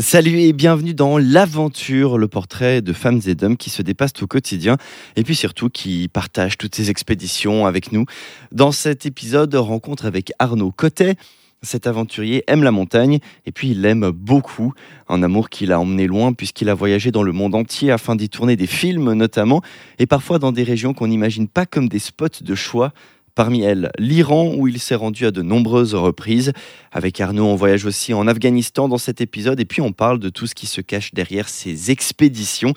Salut et bienvenue dans L'aventure, le portrait de femmes et d'hommes qui se dépassent au quotidien et puis surtout qui partagent toutes ces expéditions avec nous. Dans cet épisode, rencontre avec Arnaud Cotet. Cet aventurier aime la montagne et puis il l'aime beaucoup. Un amour qu'il a emmené loin puisqu'il a voyagé dans le monde entier afin d'y tourner des films notamment et parfois dans des régions qu'on n'imagine pas comme des spots de choix Parmi elles, l'Iran, où il s'est rendu à de nombreuses reprises. Avec Arnaud, on voyage aussi en Afghanistan dans cet épisode, et puis on parle de tout ce qui se cache derrière ces expéditions.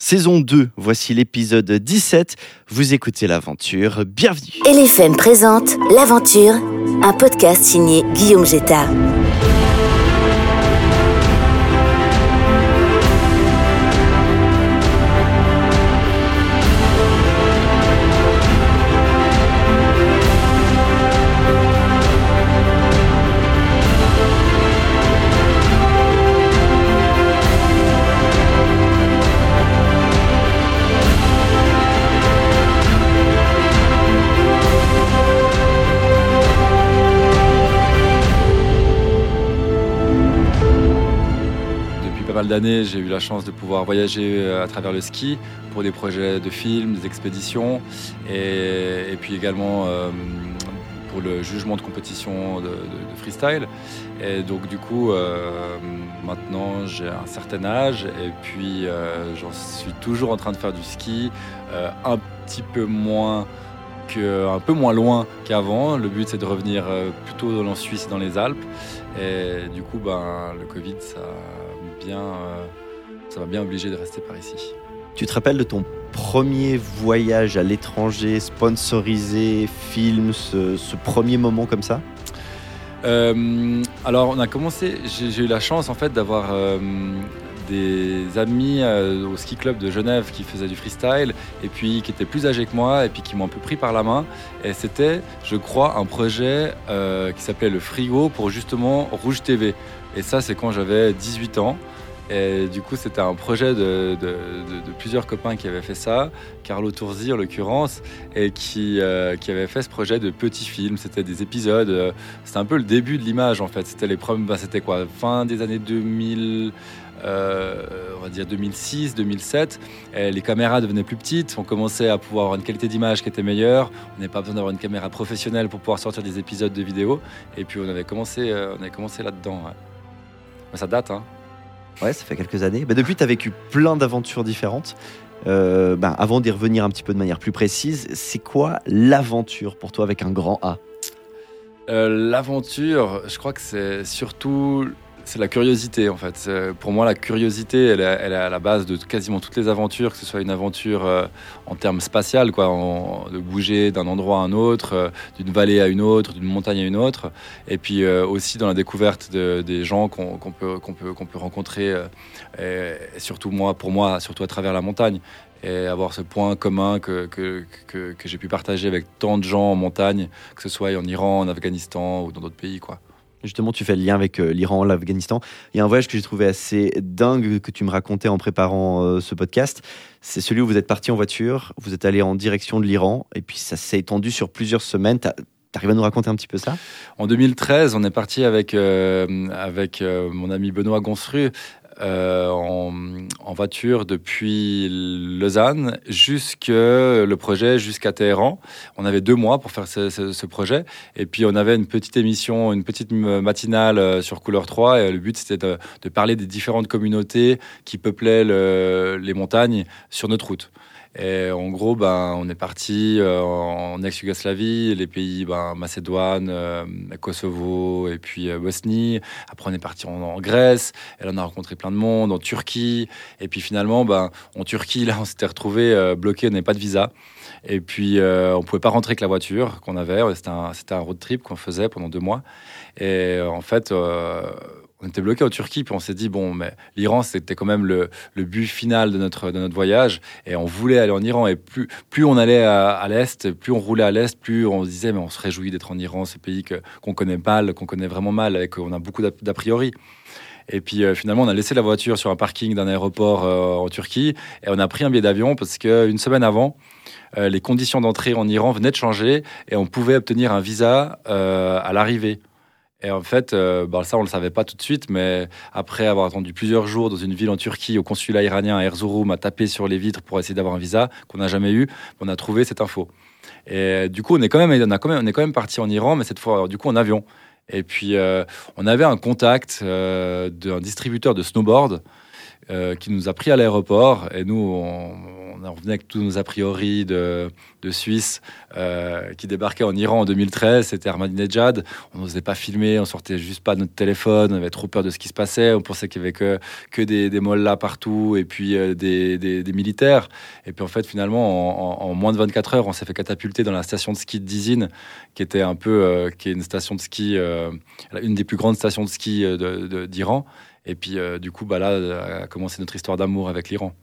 Saison 2, voici l'épisode 17. Vous écoutez l'aventure, bienvenue. LFM présente L'aventure, un podcast signé Guillaume Jetta. J'ai eu la chance de pouvoir voyager euh, à travers le ski pour des projets de films, des expéditions et, puis également euh, pour le jugement de compétition de, freestyle. Et donc du coup, euh, maintenant j'ai un certain âge et puis j'en suis toujours en train de faire du ski, un petit peu moins un peu moins loin qu'avant. Le but c'est de revenir plutôt dans Suisse et dans les Alpes. Et du coup, ben, le Covid, ça bien, euh, ça m'a bien obligé de rester par ici. Tu te rappelles de ton premier voyage à l'étranger, sponsorisé, film, ce, premier moment comme ça? Euh, Alors, on a commencé. J'ai eu la chance en fait d'avoir euh, des amis au ski club de Genève qui faisaient du freestyle et puis qui étaient plus âgés que moi et puis qui m'ont un peu pris par la main. Et c'était, je crois, un projet qui s'appelait le Frigo pour justement Rouge TV. Et ça, c'est quand j'avais 18 ans. Et du coup, c'était un projet de, plusieurs copains qui avaient fait ça, Carlo Tourzi en l'occurrence, et qui, euh, qui avait fait ce projet de petits films. C'était des épisodes. Euh, c'était un peu le début de l'image en fait. C'était les premiers. C'était quoi? Fin des années 2000. Euh, on va dire 2006, 2007, et les caméras devenaient plus petites, on commençait à pouvoir avoir une qualité d'image qui était meilleure, on n'avait pas besoin d'avoir une caméra professionnelle pour pouvoir sortir des épisodes de vidéo, et puis on avait commencé, on avait commencé là-dedans. Ça date, hein Ouais, ça fait quelques années. Bah, depuis, tu as vécu plein d'aventures différentes. Euh, bah, avant d'y revenir un petit peu de manière plus précise, c'est quoi l'aventure pour toi avec un grand A? Euh, L'aventure, je crois que c'est surtout c'est la curiosité en fait. Pour moi, la curiosité, elle est, à la base de quasiment toutes les aventures, que ce soit une aventure euh, en termes spatial, quoi, de bouger d'un endroit à un autre, euh, d'une vallée à une autre, d'une montagne à une autre, et puis euh, aussi dans la découverte des gens qu'on peut, rencontrer, surtout moi, pour moi, surtout à travers la montagne et avoir ce point commun que, que j'ai pu partager avec tant de gens en montagne, que ce soit en Iran, en Afghanistan ou dans d'autres pays. Quoi. Justement, tu fais le lien avec euh, l'Iran, l'Afghanistan. Il y a un voyage que j'ai trouvé assez dingue que tu me racontais en préparant euh, ce podcast. C'est celui où vous êtes parti en voiture, vous êtes allé en direction de l'Iran, et puis ça s'est étendu sur plusieurs semaines. Tu arrives à nous raconter un petit peu ça? En 2013, on est parti avec, euh, avec mon ami Benoît Gonstru euh, en, voiture depuis Lausanne jusque le projet jusqu'à Téhéran. On avait deux mois pour faire ce, projet et puis on avait une petite émission, une petite matinale euh, sur Couleur 3 et le but c'était de, parler des différentes communautés qui peuplaient les montagnes sur notre route. Et en gros, ben, on est parti euh, en ex-Yougoslavie, les pays ben, Macédoine, euh, Kosovo et puis euh, Bosnie. Après, on est parti en, Grèce. Et là, on a rencontré plein de monde, en Turquie. Et puis finalement, ben, en Turquie, là, on s'était retrouvé bloqué, on n'avait pas de visa. Et puis, on pouvait pas rentrer avec la voiture qu'on avait. C'était un, road trip qu'on faisait pendant deux mois. Et en fait, on était bloqué en Turquie, puis on s'est dit, bon, mais l'Iran, c'était quand même le, but final de notre, de notre voyage, et on voulait aller en Iran, et plus, plus on allait à, l'Est, plus on roulait à l'Est, plus on se disait, mais on se réjouit d'être en Iran, ce pays qu'on connaît mal, qu'on connaît vraiment mal, et qu'on a beaucoup d'a priori. Et puis euh, finalement, on a laissé la voiture sur un parking d'un aéroport euh, en Turquie, et on a pris un billet d'avion, parce qu'une semaine avant, euh, les conditions d'entrée en Iran venaient de changer, et on pouvait obtenir un visa à l'arrivée. Et en fait, euh, bah, ça, on ne le savait pas tout de suite, mais après avoir attendu plusieurs jours dans une ville en Turquie, au consulat iranien à Erzurum, à taper sur les vitres pour essayer d'avoir un visa qu'on n'a jamais eu, on a trouvé cette info. Et du coup, on est quand même, on est quand même parti en Iran, mais cette fois, du coup, en avion. Et puis, euh, on avait un contact euh, d'un distributeur de snowboard qui nous a pris à l'aéroport. Et nous, on, on revenait avec tous nos a priori de, de Suisse euh, qui débarquait en Iran en 2013. C'était Ahmadinejad. On n'osait pas filmer, on sortait juste pas de notre téléphone. On avait trop peur de ce qui se passait. On pensait qu'il y avait que, que des, des là partout et puis euh, des, des, militaires. Et puis en fait, finalement, en, moins de 24 heures, on s'est fait catapulter dans la station de ski de Dizine, qui était un peu, qui est une station de ski, une des plus grandes stations de ski d'Iran. Et puis, euh, du coup, bah, là a commencé notre histoire d'amour avec l'Iran.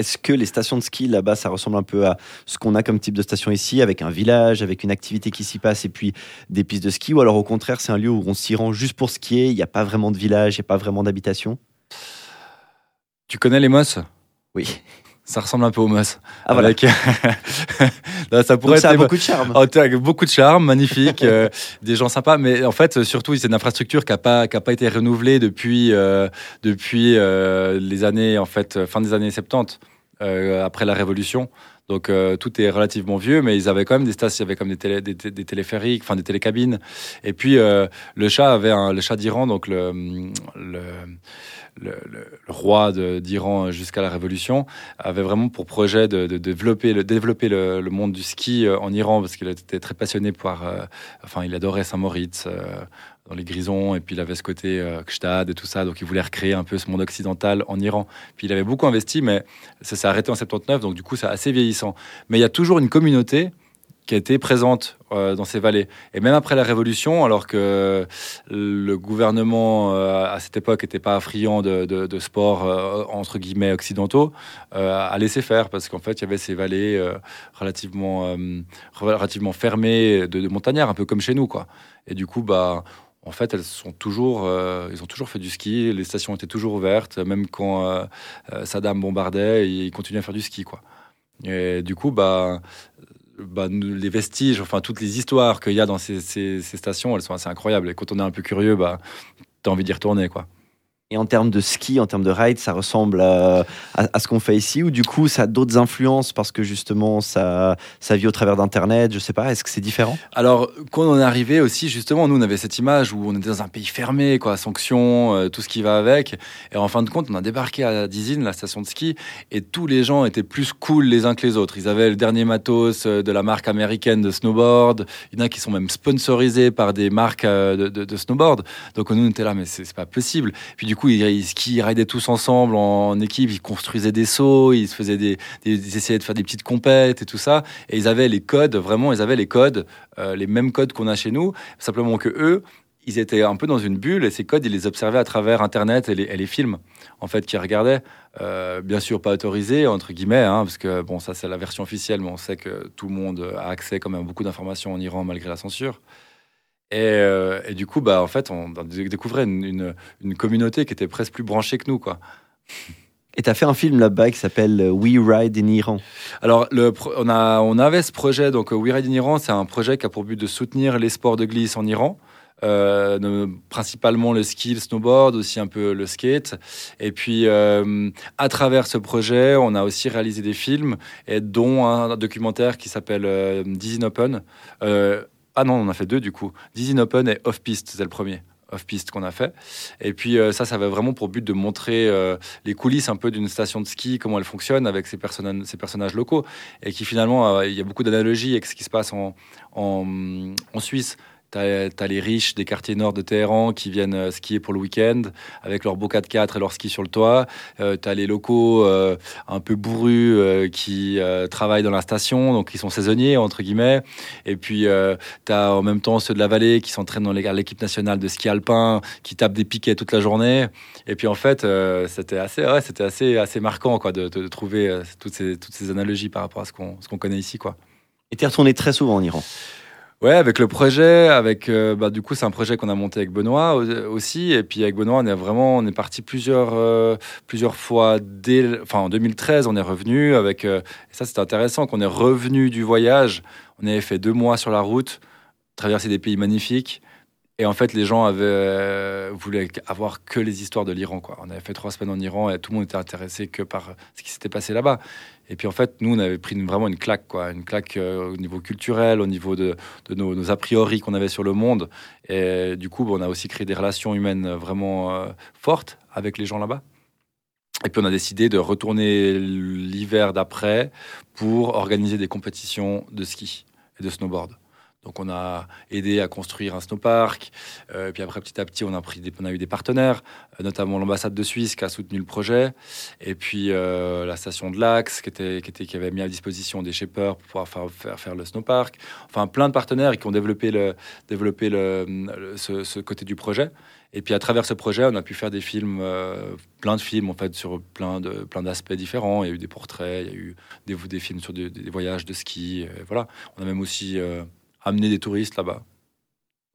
Est-ce que les stations de ski là-bas, ça ressemble un peu à ce qu'on a comme type de station ici, avec un village, avec une activité qui s'y passe et puis des pistes de ski Ou alors au contraire, c'est un lieu où on s'y rend juste pour skier, il n'y a pas vraiment de village, il n'y a pas vraiment d'habitation? Tu connais les Mosses? Oui. Ça ressemble un peu au Moss. Ah voilà. ça pourrait a beaucoup de charme. Oh, beaucoup de charme, magnifique, euh, des gens sympas. Mais en fait, surtout, c'est une infrastructure qui n'a pas, qui a pas été renouvelée depuis, euh, depuis euh, les années, en fait, fin des années 70, après la Révolution. Donc tout est relativement vieux, mais ils avaient quand même des stations, il y avait comme des, télé, téléphériques, enfin des télécabines. Et puis le chat avait un, le chat d'Iran, donc le, roi d'Iran jusqu'à la Révolution, avait vraiment pour projet de, développer, le, monde du ski euh, en Iran, parce qu'il était très passionné par... Euh, enfin, il adorait Saint-Moritz euh, dans les Grisons, et puis il avait ce côté euh, et tout ça, donc il voulait recréer un peu ce monde occidental en Iran. Puis il avait beaucoup investi, mais ça s'est arrêté en 79, donc du coup c'est assez vieillissant. Mais il y a toujours une communauté qui a été présente euh, dans ces vallées. Et même après la Révolution, alors que le gouvernement euh, à cette époque n'était pas friand de, de, sport euh, entre guillemets occidentaux, a laissé faire parce qu'en fait il y avait ces vallées relativement, relativement fermées de, de, montagnards, un peu comme chez nous. Quoi. Et du coup, bah, en fait, elles sont toujours, ils ont toujours fait du ski. Les stations étaient toujours ouvertes, même quand Saddam bombardait, ils continuaient à faire du ski, quoi. Et du coup, bah, bah, les vestiges, enfin toutes les histoires qu'il y a dans ces, ces, stations, elles sont assez incroyables. Et quand on est un peu curieux, bah, tu as envie d'y retourner. quoi. Et en termes de ski, en termes de ride, ça ressemble à, ce qu'on fait ici ou du coup ça a d'autres influences parce que justement ça, ça vit au travers d'Internet, je sais pas, est-ce que c'est différent? Alors quand on est arrivé aussi, justement, nous on avait cette image où on était dans un pays fermé, quoi, sanctions, euh, tout ce qui va avec. Et en fin de compte, on a débarqué à Dizine, la station de ski, et tous les gens étaient plus cool les uns que les autres. Ils avaient le dernier matos euh, de la marque américaine de snowboard. Il y en a qui sont même sponsorisés par des marques euh, de, snowboard. Donc nous on était là, mais c'est pas possible. Puis du coup, ils, ils ridaient tous ensemble en, équipe, ils construisaient des sauts, ils essayaient de faire des petites compètes et tout ça. Et ils avaient les codes, vraiment, ils avaient les codes, euh, les mêmes codes qu'on a chez nous, simplement que eux, ils étaient un peu dans une bulle et ces codes, ils les observaient à travers Internet et les, films, en fait, qu'ils regardaient. Euh, bien sûr, pas autorisés, entre guillemets, hein, parce que, bon, ça, c'est la version officielle, mais on sait que tout le monde a accès quand même à beaucoup d'informations en Iran malgré la censure. Euh, et, du coup, bah, en fait, on découvrait une, une, communauté qui était presque plus branchée que nous, quoi. Et tu as fait un film là-bas qui s'appelle euh, We Ride in Iran. Alors, le, on, a, on avait ce projet, donc euh, We Ride in Iran, c'est un projet qui a pour but de soutenir les sports de glisse en Iran. principalement le ski, le snowboard, aussi un peu le skate. Et puis, à travers ce projet, on a aussi réalisé des films, et dont un documentaire qui s'appelle Disney Open. Ah non, on en a fait deux du coup. Dizzy Open et Off-Piste, c'est le premier off-piste qu'on a fait. Et puis euh, ça, ça avait vraiment pour but de montrer euh, les coulisses un peu d'une station de ski, comment elle fonctionne avec ces, personnages, ces personnages locaux. Et qui finalement, euh, il y a beaucoup d'analogies avec ce qui se passe en, en Suisse. Tu as, les riches des quartiers nord de Téhéran qui viennent euh, skier pour le week-end avec leur beau 4x4 et leur ski sur le toit. Euh, tu as les locaux euh, un peu bourrus euh, qui travaillent dans la station, donc ils sont saisonniers, entre guillemets. Et puis, tu as en même temps ceux de la vallée qui s'entraînent dans l'équipe nationale de ski alpin, qui tapent des piquets toute la journée. Et puis, en fait, c'était assez, ouais, assez, assez marquant quoi, de, trouver toutes, ces, toutes ces analogies par rapport à ce qu'on qu'on connaît ici. Quoi. Et tu es retourné très souvent en Iran? Ouais, avec le projet, avec euh, bah, du coup c'est un projet qu'on a monté avec Benoît aussi, et puis avec Benoît on est vraiment on est parti plusieurs euh, plusieurs fois dès enfin en 2013 on est revenu avec euh, et ça c'était intéressant qu'on est revenu du voyage, on avait fait deux mois sur la route, traversé des pays magnifiques, Et en fait, les gens avaient, euh, voulaient avoir que les histoires de l'Iran. On avait fait trois semaines en Iran et tout le monde était intéressé que par ce qui s'était passé là-bas. Et puis en fait, nous, on avait pris vraiment une claque. Une claque euh, au niveau culturel, au niveau de, nos, a priori qu'on avait sur le monde. Et du coup, on a aussi créé des relations humaines vraiment euh, fortes avec les gens là-bas. Et puis on a décidé de retourner l'hiver d'après pour organiser des compétitions de ski et de snowboard. Donc on a aidé à construire un snowpark. Euh, puis après, petit à petit, on a, pris a eu des partenaires, euh, notamment l'ambassade de Suisse qui a soutenu le projet. Et puis euh, la station de l'Axe qui, avait mis à disposition des shapers pour pouvoir faire, faire, le snowpark. Enfin, plein de partenaires qui ont développé, le, développé ce, côté du projet. Et puis à travers ce projet, on a pu faire des films, plein de films en fait sur plein de plein d'aspects différents. Il y a eu des portraits, il y a eu des, des films sur des, voyages de ski. voilà. On a même aussi amener des touristes là-bas.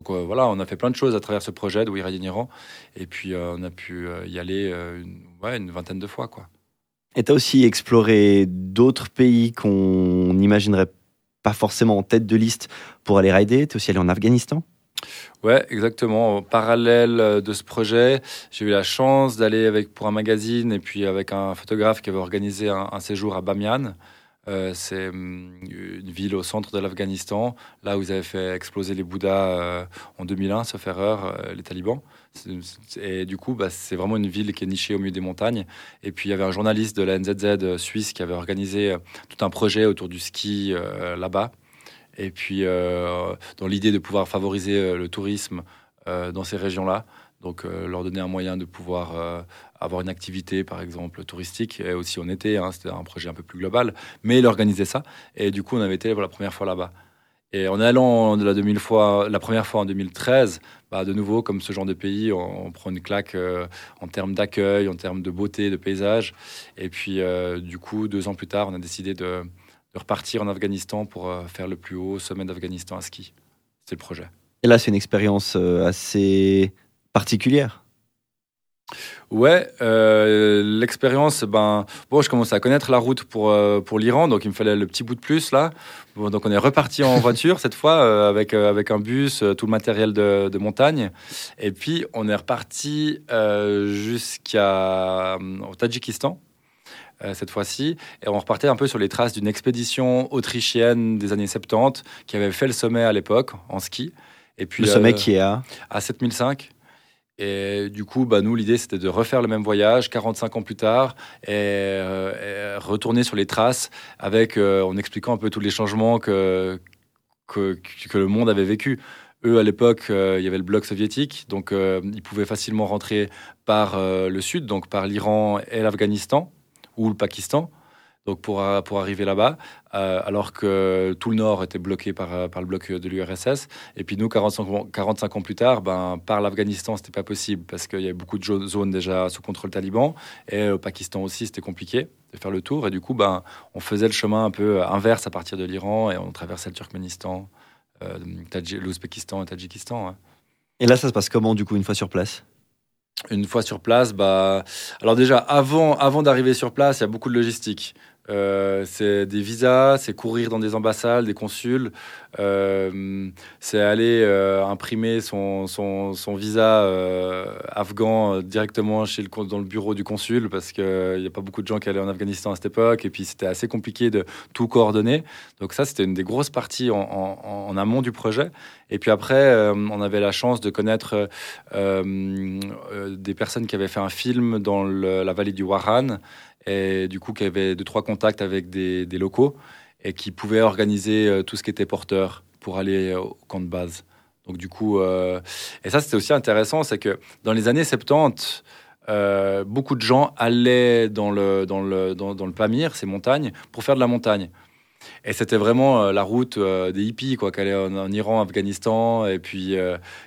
Donc euh, voilà, on a fait plein de choses à travers ce projet de We Iran. Et puis euh, on a pu euh, y aller une, ouais, une vingtaine de fois. Quoi. Et tu as aussi exploré d'autres pays qu'on n'imaginerait pas forcément en tête de liste pour aller rider. Tu es aussi allé en Afghanistan Ouais, exactement. En parallèle de ce projet, j'ai eu la chance d'aller avec pour un magazine et puis avec un photographe qui avait organisé un, un séjour à Bamiyan. Euh, c'est hum, une ville au centre de l'Afghanistan, là où ils avaient fait exploser les Bouddhas euh, en 2001, sauf erreur, euh, les talibans. Et du coup, bah, c'est vraiment une ville qui est nichée au milieu des montagnes. Et puis, il y avait un journaliste de la NZZ suisse qui avait organisé tout un projet autour du ski là-bas. Et puis, dans l'idée de pouvoir favoriser le tourisme dans ces régions-là. Donc, leur donner un moyen de pouvoir avoir une activité, par exemple, touristique, et aussi en été. Hein, c'était un projet un peu plus global. Mais il organisait ça. Et du coup, on avait été pour la première fois là-bas. Et en allant de la, 2000 fois, la première fois en 2013, bah, de nouveau, comme ce genre de pays, on, prend une claque euh, en termes d'accueil, en termes de beauté, de paysage. Et puis, euh, du coup, deux ans plus tard, on a décidé de, repartir en Afghanistan pour euh, faire le plus haut sommet d'Afghanistan à ski. C'est le projet. Et là, c'est une expérience assez particulière. Ouais, euh, l'expérience, ben, bon, je commençais à connaître la route pour, euh, pour l'Iran, donc il me fallait le petit bout de plus là. donc on est reparti en voiture cette fois euh, avec, avec un bus, tout le matériel de, de, montagne. Et puis on est reparti jusqu'à au Tadjikistan. cette fois-ci, et on repartait un peu sur les traces d'une expédition autrichienne des années 70 qui avait fait le sommet à l'époque en ski. Et puis, le sommet qui est à À 7005. Et du coup, bah, nous, l'idée, c'était de refaire le même voyage 45 ans plus tard et, euh, retourner sur les traces avec, euh, en expliquant un peu tous les changements que, que, le monde avait vécu. Eux, à l'époque, euh, il y avait le bloc soviétique, donc ils pouvaient facilement rentrer par le sud, donc par l'Iran et l'Afghanistan ou le Pakistan donc pour, euh, pour arriver là-bas, euh, alors que tout le nord était bloqué par, euh, par le bloc de l'URSS. Et puis nous, 45, 45 ans plus tard, ben, par l'Afghanistan, c'était pas possible parce qu'il y avait beaucoup de zones déjà sous contrôle taliban. Et au Pakistan aussi, c'était compliqué de faire le tour. Et du coup, ben, on faisait le chemin un peu inverse à partir de l'Iran et on traversait le Turkménistan, l'Ouzbékistan et Tadjikistan. Et là, ça se passe comment du coup une fois sur place? Une fois sur place, bah, alors déjà avant, avant d'arriver sur place, il y a beaucoup de logistique. Euh, c'est des visas, c'est courir dans des ambassades, des consuls, euh, c'est aller euh, imprimer son, visa afghan directement chez le, dans le bureau du consul parce qu'il n'y a pas beaucoup de gens qui allaient en Afghanistan à cette époque et puis c'était assez compliqué de tout coordonner. Donc ça, c'était une des grosses parties en, en, amont du projet. Et puis après, on avait la chance de connaître des personnes qui avaient fait un film dans la vallée du Waran et du coup qui avait deux trois contacts avec des, locaux et qui pouvaient organiser euh, tout ce qui était porteur pour aller euh, au camp de base. Donc du coup, euh, et ça c'était aussi intéressant, c'est que dans les années 70, beaucoup de gens allaient dans le, dans le, dans, le Pamir, ces montagnes, pour faire de la montagne. Et c'était vraiment la route des hippies, quoi, qui allaient en, Iran, Afghanistan, et puis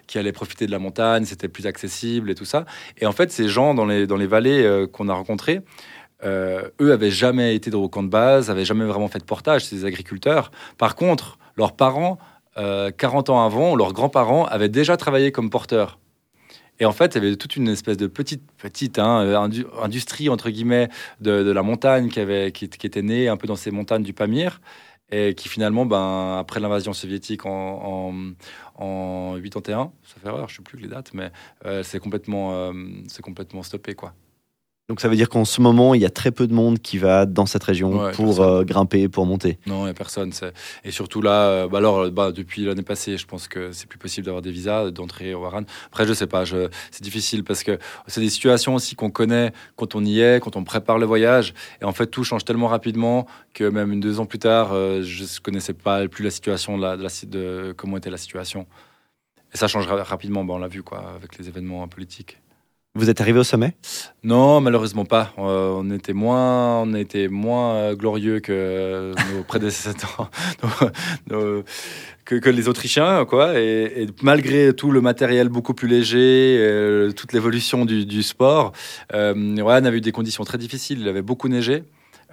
qui allaient profiter de la montagne, c'était plus accessible et tout ça. Et en fait, ces gens dans les, dans les vallées qu'on a rencontrés, euh, eux avaient jamais été dans au camp de base, avaient jamais vraiment fait de portage, des agriculteurs. Par contre, leurs parents, 40 euh, ans avant, leurs grands-parents avaient déjà travaillé comme porteurs. Et en fait, il y avait toute une espèce de petite, petite hein, euh, industrie, entre guillemets, de, la montagne qui, avait, qui, était née un peu dans ces montagnes du Pamir. et qui finalement, ben, après l'invasion soviétique en, en, en 81, ça fait erreur, je ne sais plus les dates, mais euh, c'est complètement, c'est complètement stoppé. quoi. Donc ça veut dire qu'en ce moment, il y a très peu de monde qui va dans cette région Ouais, pour euh, grimper, pour monter. Non, il n'y a personne. Et surtout là, euh, bah alors, bah, depuis l'année passée, je pense que c'est plus possible d'avoir des visas, d'entrer au Haran. Après, je sais pas, je... c'est difficile parce que c'est des situations aussi qu'on connaît quand on y est, quand on prépare le voyage. Et en fait, tout change tellement rapidement que même une, deux ans plus tard, euh, je ne connaissais pas plus la situation, de la, de la- de comment était la situation. Et ça change ra- rapidement, bah, on l'a vu quoi, avec les événements politiques. Vous êtes arrivé au sommet? Non, malheureusement pas. Euh, on était moins, on était moins euh, glorieux que nos prédécesseurs, nos- nos- que, les Autrichiens, quoi. Et, malgré tout le matériel beaucoup plus léger, euh, toute l'évolution du, sport, euh, on avait eu des conditions très difficiles. Il avait beaucoup neigé.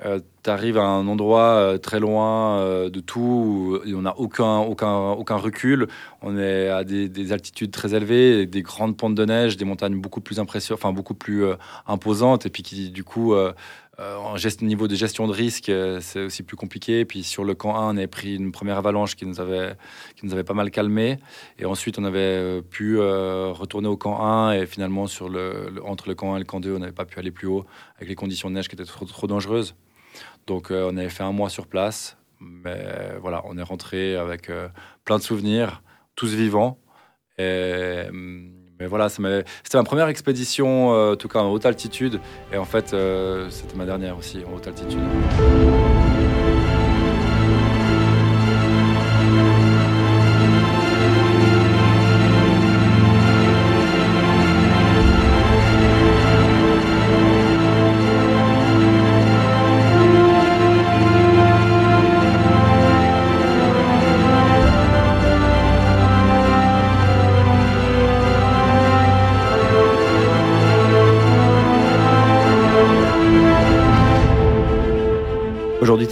Tu arrives à un endroit euh, très loin euh, de tout, où on n'a aucun, aucun, aucun recul. On est à des, des altitudes très élevées, des grandes pentes de neige, des montagnes beaucoup plus impressionnantes, enfin beaucoup plus euh, imposantes, et puis qui du coup, euh, euh, en niveau de gestion de risque, euh, c'est aussi plus compliqué. Puis sur le camp 1, on avait pris une première avalanche qui nous avait, qui nous avait pas mal calmé, et ensuite on avait euh, pu euh, retourner au camp 1, et finalement sur le, entre le camp 1 et le camp 2, on n'avait pas pu aller plus haut avec les conditions de neige qui étaient trop dangereuses. Donc euh, on avait fait un mois sur place, mais voilà, on est rentré avec euh, plein de souvenirs, tous vivants. Et, hum, mais voilà, c'était ma première expédition, euh, en tout cas en haute altitude, et en fait c'était ma dernière aussi en haute altitude.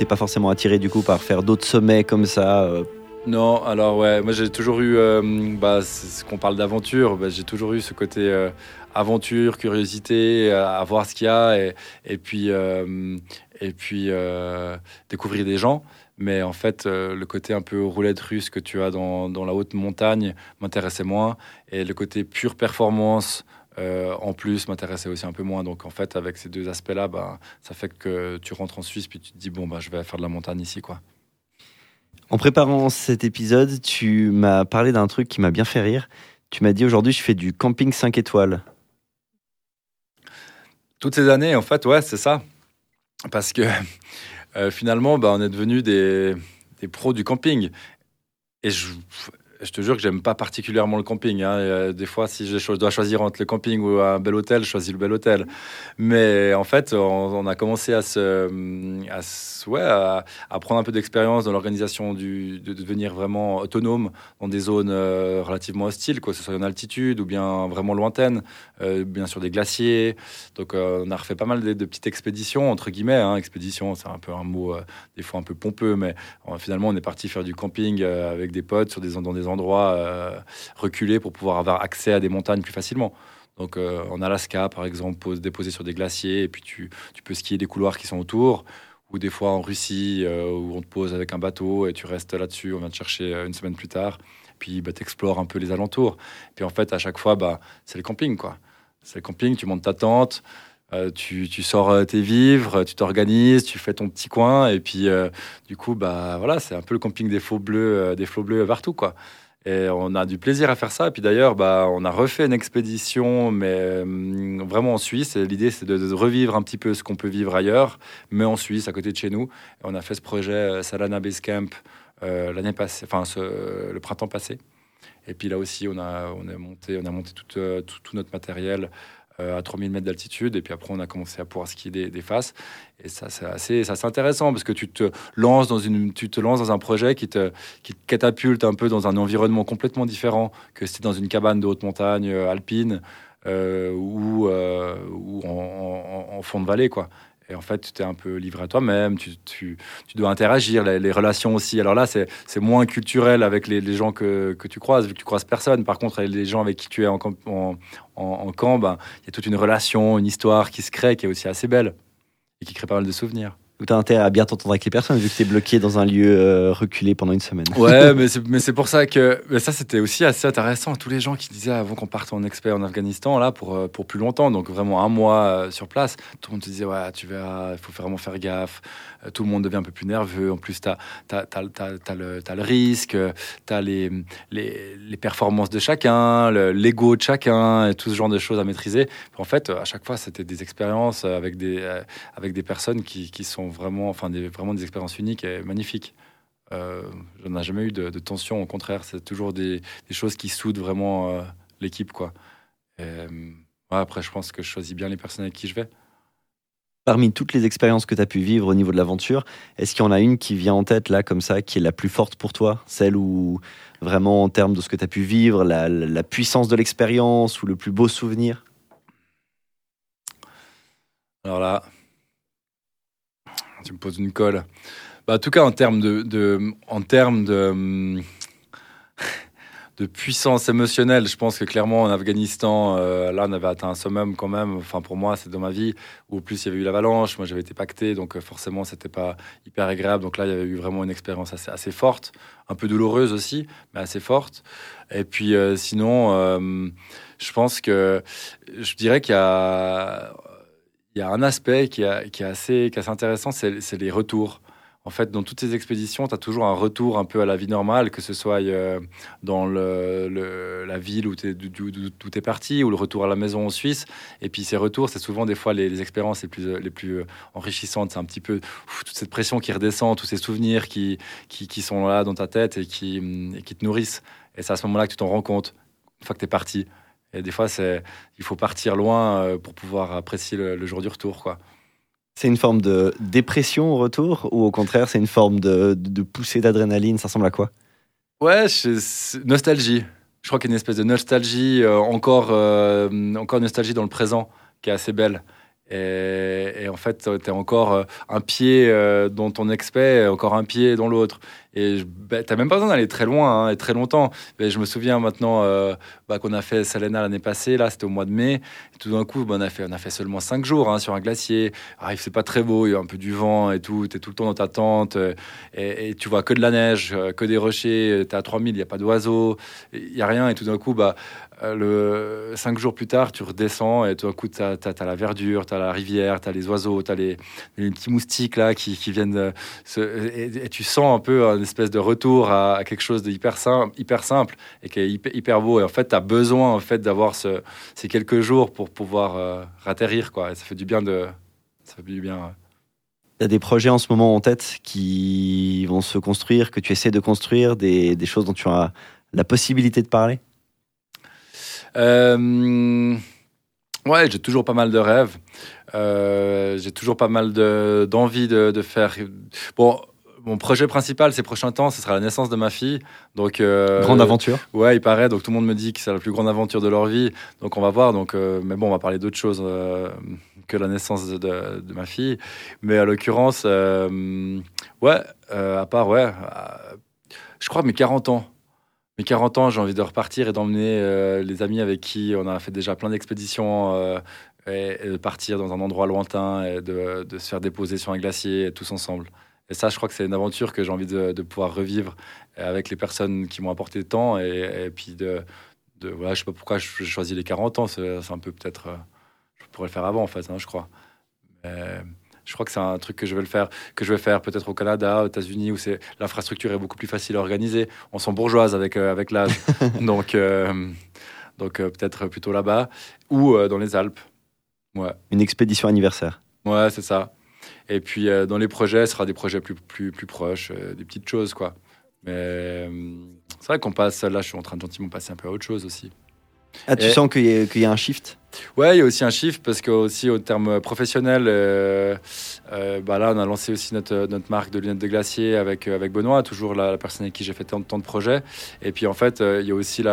Pas forcément attiré du coup par faire d'autres sommets comme ça. euh, Non, alors ouais, moi j'ai toujours eu, euh, bah, ce qu'on parle d'aventure, bah, j'ai toujours eu ce côté euh, aventure, curiosité, à, à voir ce qu'il y a et, puis, euh, et puis euh, découvrir des gens. Mais en fait, euh, le côté un peu roulette russe que tu as dans, dans la haute montagne m'intéressait moins et le côté pure performance. Euh, en plus, m'intéressait aussi un peu moins. Donc, en fait, avec ces deux aspects-là, bah, ça fait que tu rentres en Suisse puis tu te dis bon, bah, je vais faire de la montagne ici, quoi. En préparant cet épisode, tu m'as parlé d'un truc qui m'a bien fait rire. Tu m'as dit aujourd'hui, je fais du camping 5 étoiles. Toutes ces années, en fait, ouais, c'est ça. Parce que euh, finalement, bah, on est devenus des, des pros du camping. Et je, je te jure que j'aime pas particulièrement le camping. hein. Euh, des fois, si je dois choisir entre le camping ou un bel hôtel, je choisis le bel hôtel. Mais en fait, on, a commencé à se, ouais, à, prendre un peu d'expérience dans l'organisation de devenir vraiment autonome dans des zones euh, relativement hostiles, que ce soit en altitude ou bien vraiment lointaines, euh, bien sûr des glaciers. Donc, euh, on a refait pas mal de, petites expéditions, entre guillemets. hein. Expédition, c'est un peu un mot, euh, des fois un peu pompeux, mais finalement, on est parti faire du camping avec des potes sur des, dans des endroits reculés pour pouvoir avoir accès à des montagnes plus facilement. Donc, en Alaska, par exemple, pose, déposer sur des glaciers, et puis tu, tu peux skier des couloirs qui sont autour. Ou des fois en Russie, où on te pose avec un bateau et tu restes là-dessus, on vient te chercher une semaine plus tard. Puis bah, tu explores un peu les alentours. Puis en fait, à chaque fois, bah, c'est le camping, quoi. C'est le camping, tu montes ta tente, euh, tu, tu sors euh, tes vivres, tu t'organises, tu fais ton petit coin, et puis euh, du coup, bah voilà, c'est un peu le camping des flots bleus, des bleus partout, quoi. Et on a du plaisir à faire ça. Et puis d'ailleurs, bah, on a refait une expédition, mais hum, vraiment en Suisse. L'idée, c'est de, revivre un petit peu ce qu'on peut vivre ailleurs, mais en Suisse, à côté de chez nous. On a fait ce projet Salana Base Camp l'année passée, enfin le printemps passé. Et puis là aussi, on a, on a monté, on a monté tout, euh, tout, notre matériel euh, à 3000 mètres d'altitude. Et puis après, on a commencé à pouvoir skier des, faces. Et ça, c'est assez, ça, c'est intéressant parce que tu te lances dans une, tu te lances dans un projet qui te, qui te catapulte un peu dans un environnement complètement différent que si dans une cabane de haute montagne euh, alpine ou, ou en, en- en fond de vallée, quoi. Et en fait, tu t'es un peu livré à toi-même, tu, tu, dois interagir, les, relations aussi. Alors là, c'est moins culturel avec les, gens que, que tu croises, vu que tu croises personne. Par contre, les gens avec qui tu es en, en, en camp, ben, il y a toute une relation, une histoire qui se crée, qui est aussi assez belle et qui crée pas mal de souvenirs. Ou t'as intérêt à bien t'entendre avec les personnes vu que t'es bloqué dans un lieu euh, reculé pendant une semaine. Ouais, mais c'est, pour ça que mais ça c'était aussi assez intéressant. Tous les gens qui disaient avant qu'on parte en expert en Afghanistan là pour euh, pour plus longtemps, donc vraiment un mois euh, sur place, tout le monde te disait ouais tu verras, il faut vraiment faire gaffe. Tout le monde devient un peu plus nerveux. En plus t'as t'as, t'as, t'as le le risque, t'as les les les performances de chacun, le, l'ego de chacun, et tout ce genre de choses à maîtriser. En fait, à chaque fois c'était des expériences avec des avec des personnes qui, qui sont vraiment enfin des vraiment des expériences uniques et magnifiques. Euh, je n'ai jamais eu de, de tension, au contraire, c'est toujours des, des choses qui soudent vraiment euh, l'équipe. quoi. Et, ouais, après, je pense que je choisis bien les personnes avec qui je vais. Parmi toutes les expériences que tu as pu vivre au niveau de l'aventure, est-ce qu'il y en a une qui vient en tête là comme ça, qui est la plus forte pour toi? Celle où vraiment en termes de ce que tu as pu vivre, la- la puissance de l'expérience ou le plus beau souvenir? Alors là, tu me poses une colle. Bah, en tout cas, en termes de, puissance émotionnelle, je pense que clairement en Afghanistan, euh, là, on avait atteint un summum quand même. Enfin, pour moi, c'est dans ma vie où plus il y avait eu l'avalanche. Moi, j'avais été pacté, donc euh, forcément, c'était pas hyper agréable. Donc là, il y avait eu vraiment une expérience assez, forte, un peu douloureuse aussi, mais assez forte. Et puis, euh, sinon, je pense que je dirais qu'il y a il y a un aspect qui, est- assez, intéressant, c'est les retours. En fait, dans toutes ces expéditions, tu as toujours un retour un peu à la vie normale, que ce soit euh, dans la ville où tu es, parti, ou le retour à la maison en Suisse. Et puis ces retours, c'est souvent des fois les, expériences les plus, euh, enrichissantes. C'est un petit peu toute cette pression qui redescend, tous ces souvenirs qui, sont là dans ta tête et qui, et qui te nourrissent. Et c'est à ce moment-là que tu t'en rends compte, une fois que tu es parti. Et des fois, il faut partir loin euh, pour pouvoir apprécier le, le jour du retour. Quoi. C'est une forme de dépression au retour ou au contraire c'est une forme de, de, de poussée d'adrénaline? Ça ressemble à quoi? Ouais, nostalgie. Je crois qu'il y a une espèce de nostalgie, euh, encore, euh, encore nostalgie dans le présent, qui est assez belle. Et, en fait, tu encore euh, un pied euh, dans ton expert, encore un pied dans l'autre. Et je- bah, t'as même pas besoin d'aller très loin hein, et très longtemps. Mais je me souviens maintenant euh, bah, qu'on a fait Selena l'année passée, là, c'était au mois de mai. Tout d'un coup, bah, on, a fait, on a fait seulement cinq jours hein, sur un glacier. Ah, il fait pas très beau, il y a un peu du vent et tout. Tu es tout le temps dans ta tente et, tu vois que de la neige, que des rochers. Tu es à 3000, il n'y a pas d'oiseaux, il n'y a rien. Et tout d'un coup, bah, le, cinq jours plus tard, tu redescends et tout d'un coup, tu as, la verdure, tu as la rivière, tu as les oiseaux, tu as les, petits moustiques là qui, viennent. euh, et, tu sens un peu une espèce de retour à, à quelque chose de hyper simple, hyper simple et qui est hyper, beau. Et en fait, tu as besoin en fait, d'avoir ce, ces quelques jours pour pouvoir euh. Quoi. Ça fait du bien de. Ouais. Il y a des projets en ce moment en tête qui vont se construire, que tu essaies de construire, des, des choses dont tu as la possibilité de parler? Euh, ouais, j'ai toujours pas mal de rêves. Euh, j'ai toujours pas mal de- d'envie de, de faire. Bon, mon projet principal ces prochains temps, ce sera la naissance de ma fille. Donc, euh, Grande aventure. Ouais, il paraît. Donc tout le monde me dit que c'est la plus grande aventure de leur vie. Donc on va voir. Donc, euh, mais bon, on va parler d'autre chose que la naissance de, de- de ma fille. Mais à l'occurrence, ouais, à part, ouais, je crois mes 40 ans. Mes 40 ans, j'ai envie de repartir et d'emmener euh, les amis avec qui on a fait déjà plein d'expéditions euh, et, de partir dans un endroit lointain et de, se faire déposer sur un glacier tous ensemble. Et ça, je crois que c'est une aventure que j'ai envie de, pouvoir revivre avec les personnes qui m'ont apporté tant et, et puis de, de voilà, je sais pas pourquoi j'ai choisi les 40 ans, c'est un peu peut-être, euh, je pourrais le faire avant en fait, hein, je crois. Je crois que c'est un truc que je vais le faire, que je vais faire peut-être au Canada, aux États-Unis où c'est l'infrastructure est beaucoup plus facile à organiser. On sent bourgeoise avec euh, avec l'âge, donc euh, donc euh, peut-être plutôt là-bas ou euh, dans les Alpes. Ouais. Une expédition anniversaire. Ouais, c'est ça. Et puis dans les projets, ce sera des projets plus, plus, plus proches, des petites choses, quoi. Mais c'est vrai qu'on passe, là, je suis en train de gentiment passer un peu à autre chose aussi. Ah, tu Et- sens qu'il y, a- qu'il y a un shift? Ouais, il y a aussi un chiffre parce que aussi au terme professionnel, euh, euh, bah là, on a lancé aussi notre, notre marque de lunettes de glacier avec, euh, avec Benoît, toujours la, la personne avec qui j'ai fait tant, tant de projets. Et puis en fait, euh, il y a aussi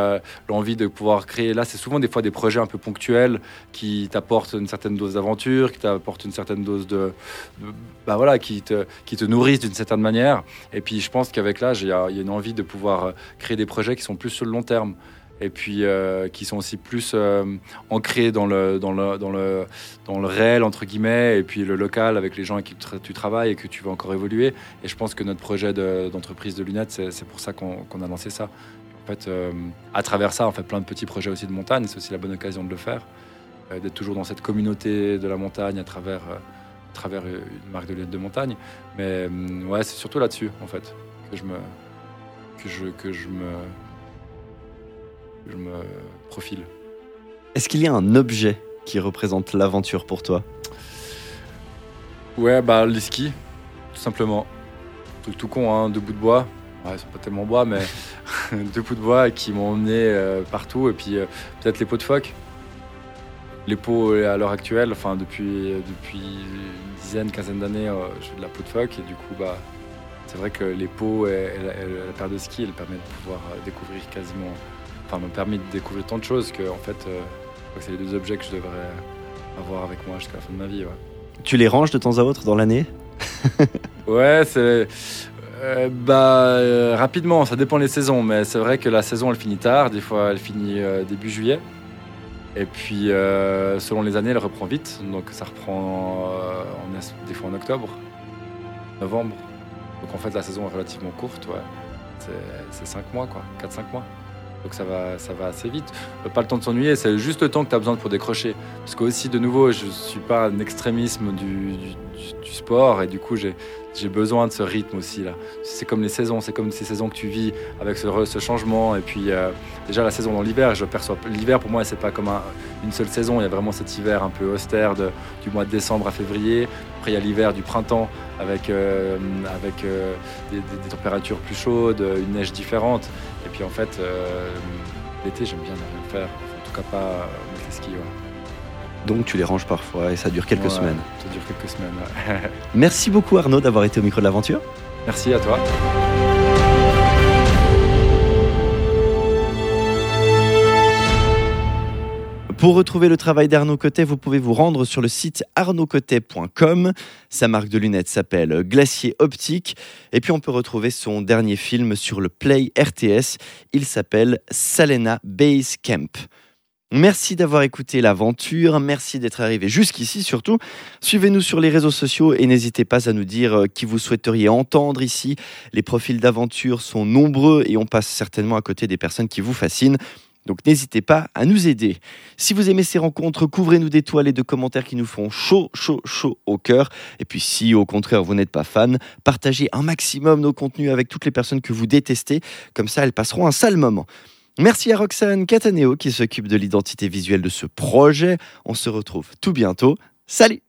l'envie de pouvoir créer. Là, c'est souvent des fois des projets un peu ponctuels qui t'apportent une certaine dose d'aventure, qui t'apportent une certaine dose de, de- bah voilà, qui te, qui te nourrissent d'une certaine manière. Et puis je pense qu'avec l'âge, il y, a il y a une envie de pouvoir créer des projets qui sont plus sur le long terme. Et puis euh, qui sont aussi plus euh, ancrés dans le, dans, le, dans, le, dans le réel, entre guillemets, et puis le local avec les gens avec qui tu travailles et que tu veux encore évoluer. Et je pense que notre projet d'entreprise de, lunettes, c'est pour ça qu'on a lancé ça. En fait, euh, à travers ça, on fait plein de petits projets aussi de montagne, c'est aussi la bonne occasion de le faire, d'être toujours dans cette communauté de la montagne à travers, à travers une marque de lunettes de montagne. Mais ouais, c'est surtout là-dessus, en fait, que je me... Que je, que je me je me profile. Est-ce qu'il y a un objet qui représente l'aventure pour toi? Ouais, bah les skis, tout simplement. Truc tout con, hein, deux bouts de bois. Ouais, c'est pas tellement bois, mais deux bouts de bois qui m'ont emmené euh, partout. Et puis euh, peut-être les pots de phoque. Les pots euh, à l'heure actuelle, enfin depuis, depuis une dizaine, quinzaine d'années, je fais de la peau de phoque. Et du coup, bah, c'est vrai que les pots et, la paire de skis, elles permettent de pouvoir découvrir quasiment enfin, m'a permis de découvrir tant de choses que, en fait, euh, c'est les deux objets que je devrais avoir avec moi jusqu'à la fin de ma vie. Tu les ranges de temps à autre dans l'année? Ouais, c'est. Euh, bah, euh, rapidement, ça dépend des saisons, mais c'est vrai que la saison elle finit tard, des fois elle finit début juillet. Et puis, selon les années, elle reprend vite, donc ça reprend des fois en octobre, novembre. Donc en fait, la saison est relativement courte, ouais. C'est 5 mois, quoi, 4-5 mois. Donc ça va, assez vite. Pas le temps de s'ennuyer, c'est juste le temps que tu as besoin pour décrocher. Parce que aussi, de nouveau, je ne suis pas un extrémisme du, sport et du coup, j'ai besoin de ce rythme aussi. là. C'est comme les saisons, c'est comme ces saisons que tu vis avec ce, changement. Et puis euh, déjà la saison dans l'hiver, je perçois l'hiver pour moi, c'est pas comme une seule saison. Il y a vraiment cet hiver un peu austère du mois de décembre à février. Après, il y a l'hiver du printemps avec, euh, avec euh, des, températures plus chaudes, une neige différente. Et puis en fait, l'été, j'aime bien ne rien faire. En tout cas, pas mettre les skis. Donc tu les ranges parfois et ça dure quelques semaines. Ça dure quelques semaines. Merci beaucoup Arnaud d'avoir été au micro de l'aventure. Merci à toi. Pour retrouver le travail d'Arnaud Cotet, vous pouvez vous rendre sur le site arnaudcotet.com. Sa marque de lunettes s'appelle Glacier Optique. Et puis on peut retrouver son dernier film sur le Play RTS. Il s'appelle Salena Base Camp. Merci d'avoir écouté l'aventure, merci d'être arrivé jusqu'ici surtout. Suivez-nous sur les réseaux sociaux et n'hésitez pas à nous dire euh, qui vous souhaiteriez entendre ici. Les profils d'aventure sont nombreux et on passe certainement à côté des personnes qui vous fascinent. Donc n'hésitez pas à nous aider. Si vous aimez ces rencontres, couvrez-nous d'étoiles et de commentaires qui nous font chaud, chaud, chaud au cœur. Et puis si au contraire vous n'êtes pas fan, partagez un maximum nos contenus avec toutes les personnes que vous détestez. Comme ça, elles passeront un sale moment. Merci à Roxane Cataneo qui s'occupe de l'identité visuelle de ce projet. On se retrouve tout bientôt. Salut